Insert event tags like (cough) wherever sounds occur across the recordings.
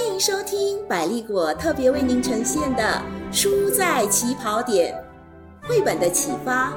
欢迎收听百丽果特别为您呈现的《书在起跑点》绘本的启发。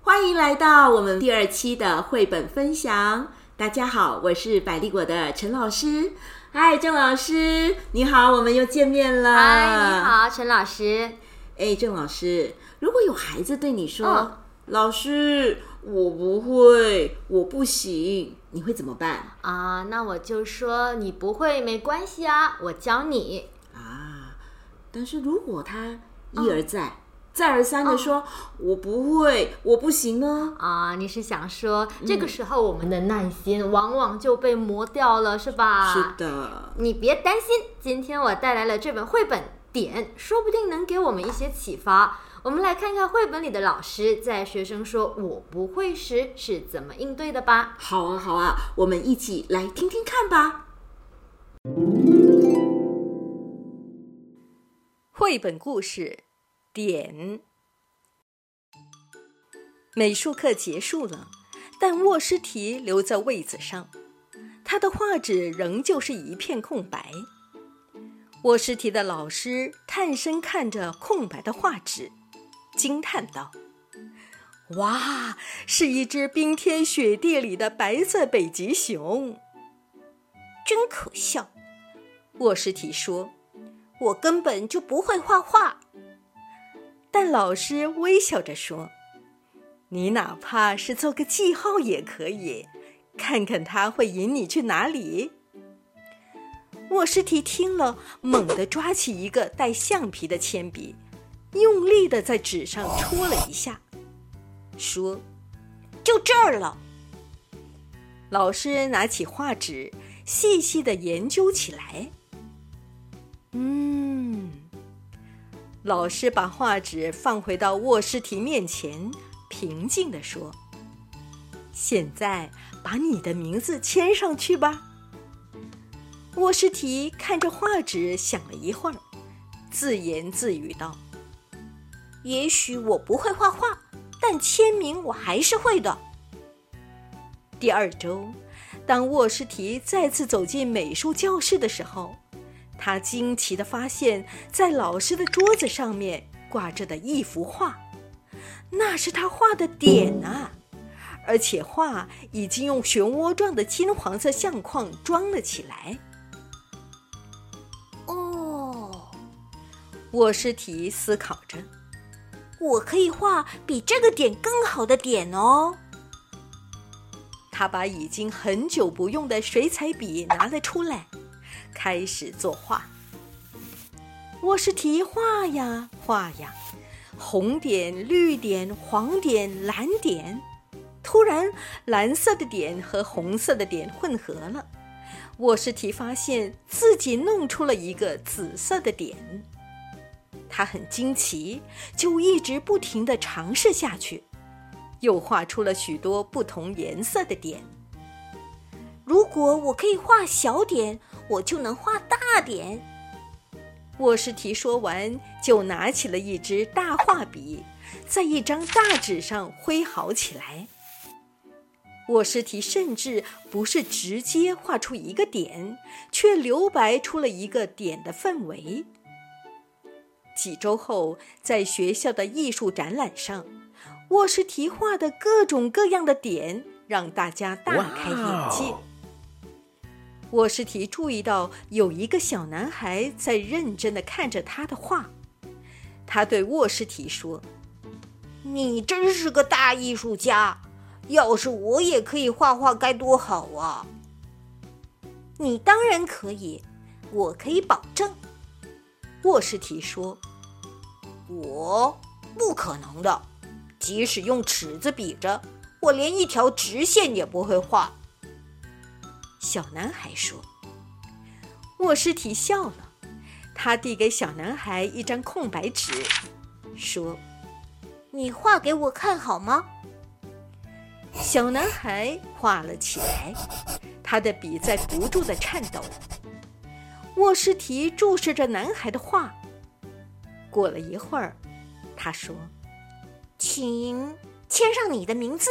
欢迎来到我们第二期的绘本分享。大家好，我是百丽果的陈老师。嗨，郑老师，你好，我们又见面了。嗨，你好，陈老师。哎，郑老师，如果有孩子对你说：“嗯老师，我不会，我不行”，你会怎么办？啊，那我就说你不会没关系啊，我教你。啊，但是如果他一而再、再而三的说、我不会，我不行呢？啊，你是想说这个时候我们的耐心往往就被磨掉了，是吧？是。的，你别担心，今天我带来了这本绘本，点说不定能给我们一些启发。我们来看看绘本里的老师在学生说我不会时是怎么应对的吧。好啊，好啊，我们一起来听听看吧。绘本故事点。美术课结束了，但沃什提留在位子上，他的画纸仍旧是一片空白。沃什提的老师探身看着空白的画纸，惊叹道：“哇，是一只冰天雪地里的白色北极熊！真可笑。”沃什提说。我根本就不会画画。但老师微笑着说：“你哪怕是做个记号也可以，看看它会引你去哪里。”沃什提听了，猛地抓起一个带橡皮的铅笔，用力的在纸上戳了一下，说：“就这儿了。”老师拿起画纸，细细的研究起来。嗯，老师把画纸放回到沃什提面前，平静地说：“现在把你的名字签上去吧。”沃什提看着画纸想了一会儿，自言自语道：“也许我不会画画，但签名我还是会的。”第二周，当沃什提再次走进美术教室的时候，他惊奇地发现，在老师的桌子上面挂着的一幅画，那是他画的点啊！而且画已经用漩涡状的金黄色相框装了起来。哦，沃什提思考着，我可以画比这个点更好的点哦。他把已经很久不用的水彩笔拿了出来。开始作画。我是提画呀画呀，红点、绿点、黄点、蓝点。突然，蓝色的点和红色的点混合了。沃什提发现自己弄出了一个紫色的点。他很惊奇，就一直不停地尝试下去，又画出了许多不同颜色的点。如果我可以画小点，我就能画大点。沃什提说完，就拿起了一支大画笔，在一张大纸上挥毫起来。沃什提甚至不是直接画出一个点，却留白出了一个点的范围。几周后，在学校的艺术展览上，沃什提画的各种各样的点让大家大开眼界。沃什提注意到有一个小男孩在认真的看着他的画，他对沃什提说：“你真是个大艺术家，要是我也可以画画该多好啊！”你当然可以，我可以保证。”沃什提说。“我不可能的，即使用尺子比着，我连一条直线也不会画。”小男孩说。沃什提笑了，他递给小男孩一张空白纸，说：“你画给我看好吗？”小男孩画了起来，他的笔在不住地颤抖。沃什提注视着男孩的画，过了一会儿，他说：“请签上你的名字。”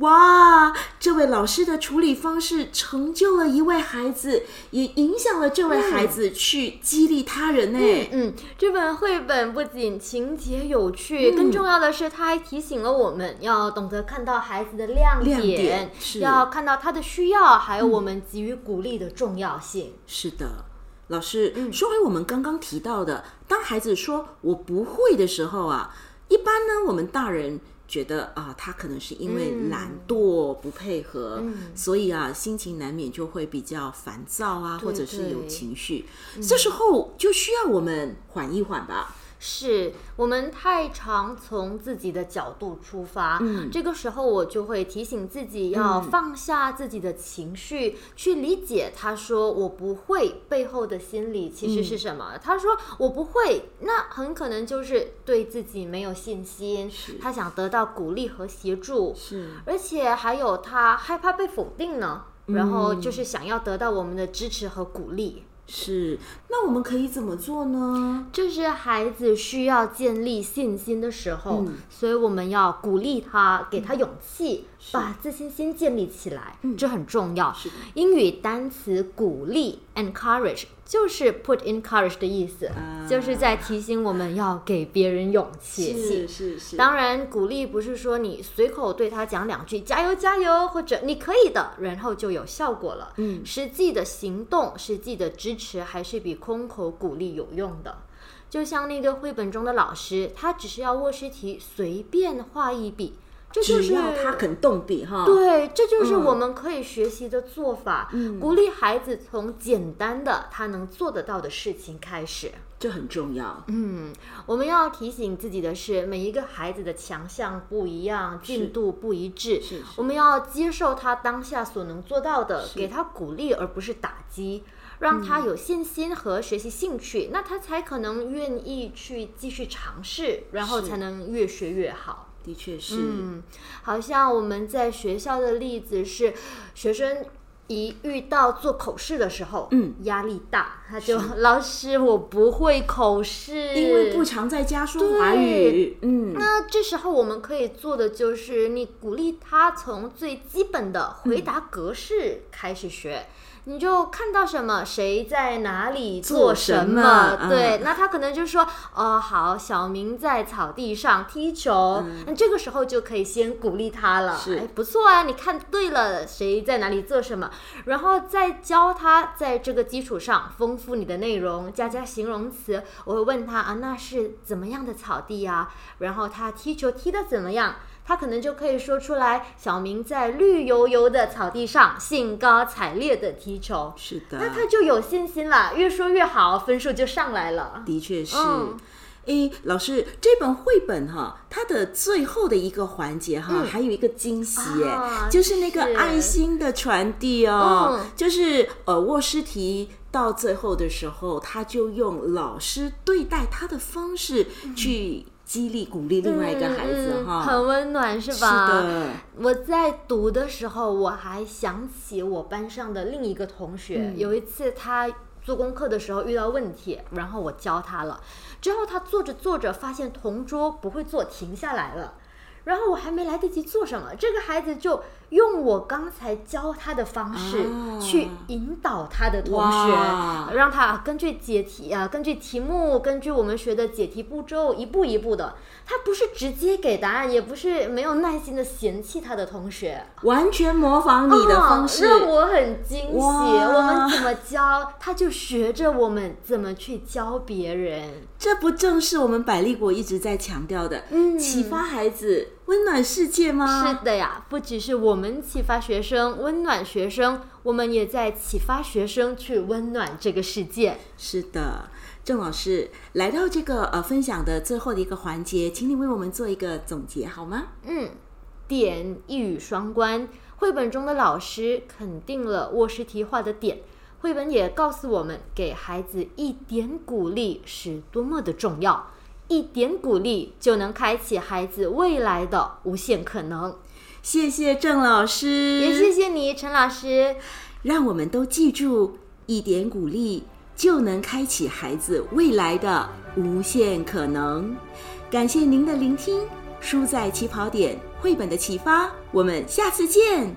哇，这位老师的处理方式成就了一位孩子，也影响了这位孩子去激励他人呢。嗯，这本绘本不仅情节有趣，更重要的是，它还提醒了我们要懂得看到孩子的亮点，亮点是要看到他的需要，还有我们给予鼓励的重要性。是的，老师，说回我们刚刚提到的，当孩子说我不会的时候啊，一般呢，我们大人。觉得啊，他可能是因为懒惰不配合，所以啊，心情难免就会比较烦躁啊，或者是有情绪。这时候就需要我们缓一缓吧。是我们太常从自己的角度出发，嗯，这个时候我就会提醒自己要放下自己的情绪，去理解他说我不会背后的心理其实是什么。他说我不会，那很可能就是对自己没有信心，他想得到鼓励和协助，是，而且还有他害怕被否定呢，然后就是想要得到我们的支持和鼓励。是，那我们可以怎么做呢？这是孩子需要建立信心的时候，所以我们要鼓励他，给他勇气，把自信心建立起来，这很重要。英语单词鼓励 encourage。就是 put encourage 的意思，就是在提醒我们要给别人勇气。是是是。当然，鼓励不是说你随口对他讲两句“加油加油”或者“你可以的”，然后就有效果了。嗯，实际的行动、实际的支持还是比空口鼓励有用的。就像那个绘本中的老师，他只是要卧室题随便画一笔。只要他肯动笔哈，对，这就是我们可以学习的做法。鼓励孩子从简单的他能做得到的事情开始，这很重要。嗯，我们要提醒自己的是，每一个孩子的强项不一样，进度不一致，是我们要接受他当下所能做到的，给他鼓励而不是打击，让他有信心和学习兴趣，那他才可能愿意去继续尝试，然后才能越学越好。的确是，嗯，好像我们在学校的例子是，学生一遇到做口试的时候，嗯，压力大，他就 (laughs) 老师我不会口试，因为不常在家说华语，嗯，那这时候我们可以做的就是你鼓励他从最基本的回答格式开始学。你就看到什么，谁在哪里做什么？对，那他可能就说，哦，好，小明在草地上踢球，那这个时候就可以先鼓励他了。是，哎，不错啊，你看对了，谁在哪里做什么，然后再教他在这个基础上丰富你的内容，加加形容词。我会问他啊，那是怎么样的草地呀？然后他踢球踢得怎么样？他可能就可以说出来，小明在绿油油的草地上兴高采烈的踢球。是的，那他就有信心了，越说越好，分数就上来了。的确是。哎，老师，这本绘本哈，它的最后的一个环节哈，还有一个惊喜哎，就是那个爱心的传递哦，就是呃沃斯提到最后的时候，他就用老师对待他的方式去。激励鼓励另外一个孩子哈，很温暖是吧？是的。我在读的时候，我还想起我班上的另一个同学，有一次他做功课的时候遇到问题，然后我教他了，之后他做着做着发现同桌不会做，停下来了，然后我还没来得及做什么，这个孩子就。用我刚才教他的方式去引导他的同学，让他根据解题啊，根据题目，根据我们学的解题步骤，一步一步的。他不是直接给答案，也不是没有耐心的嫌弃他的同学，完全模仿你的方式，让我很惊喜。我们怎么教，他就学着我们怎么去教别人。这不正是我们百利国一直在强调的，嗯启发孩子，温暖世界吗？是的呀，不只是我们启发学生，温暖学生，我们也在启发学生去温暖这个世界。是的。郑老师来到这个呃分享的最后的一个环节，请你为我们做一个总结好吗？嗯，点一语双关。绘本中的老师肯定了卧室题画的点，绘本也告诉我们，给孩子一点鼓励是多么的重要，一点鼓励就能开启孩子未来的无限可能。谢谢郑老师，也谢谢你陈老师，让我们都记住一点鼓励。就能开启孩子未来的无限可能。感谢您的聆听，书在起跑点绘本的启发，我们下次见。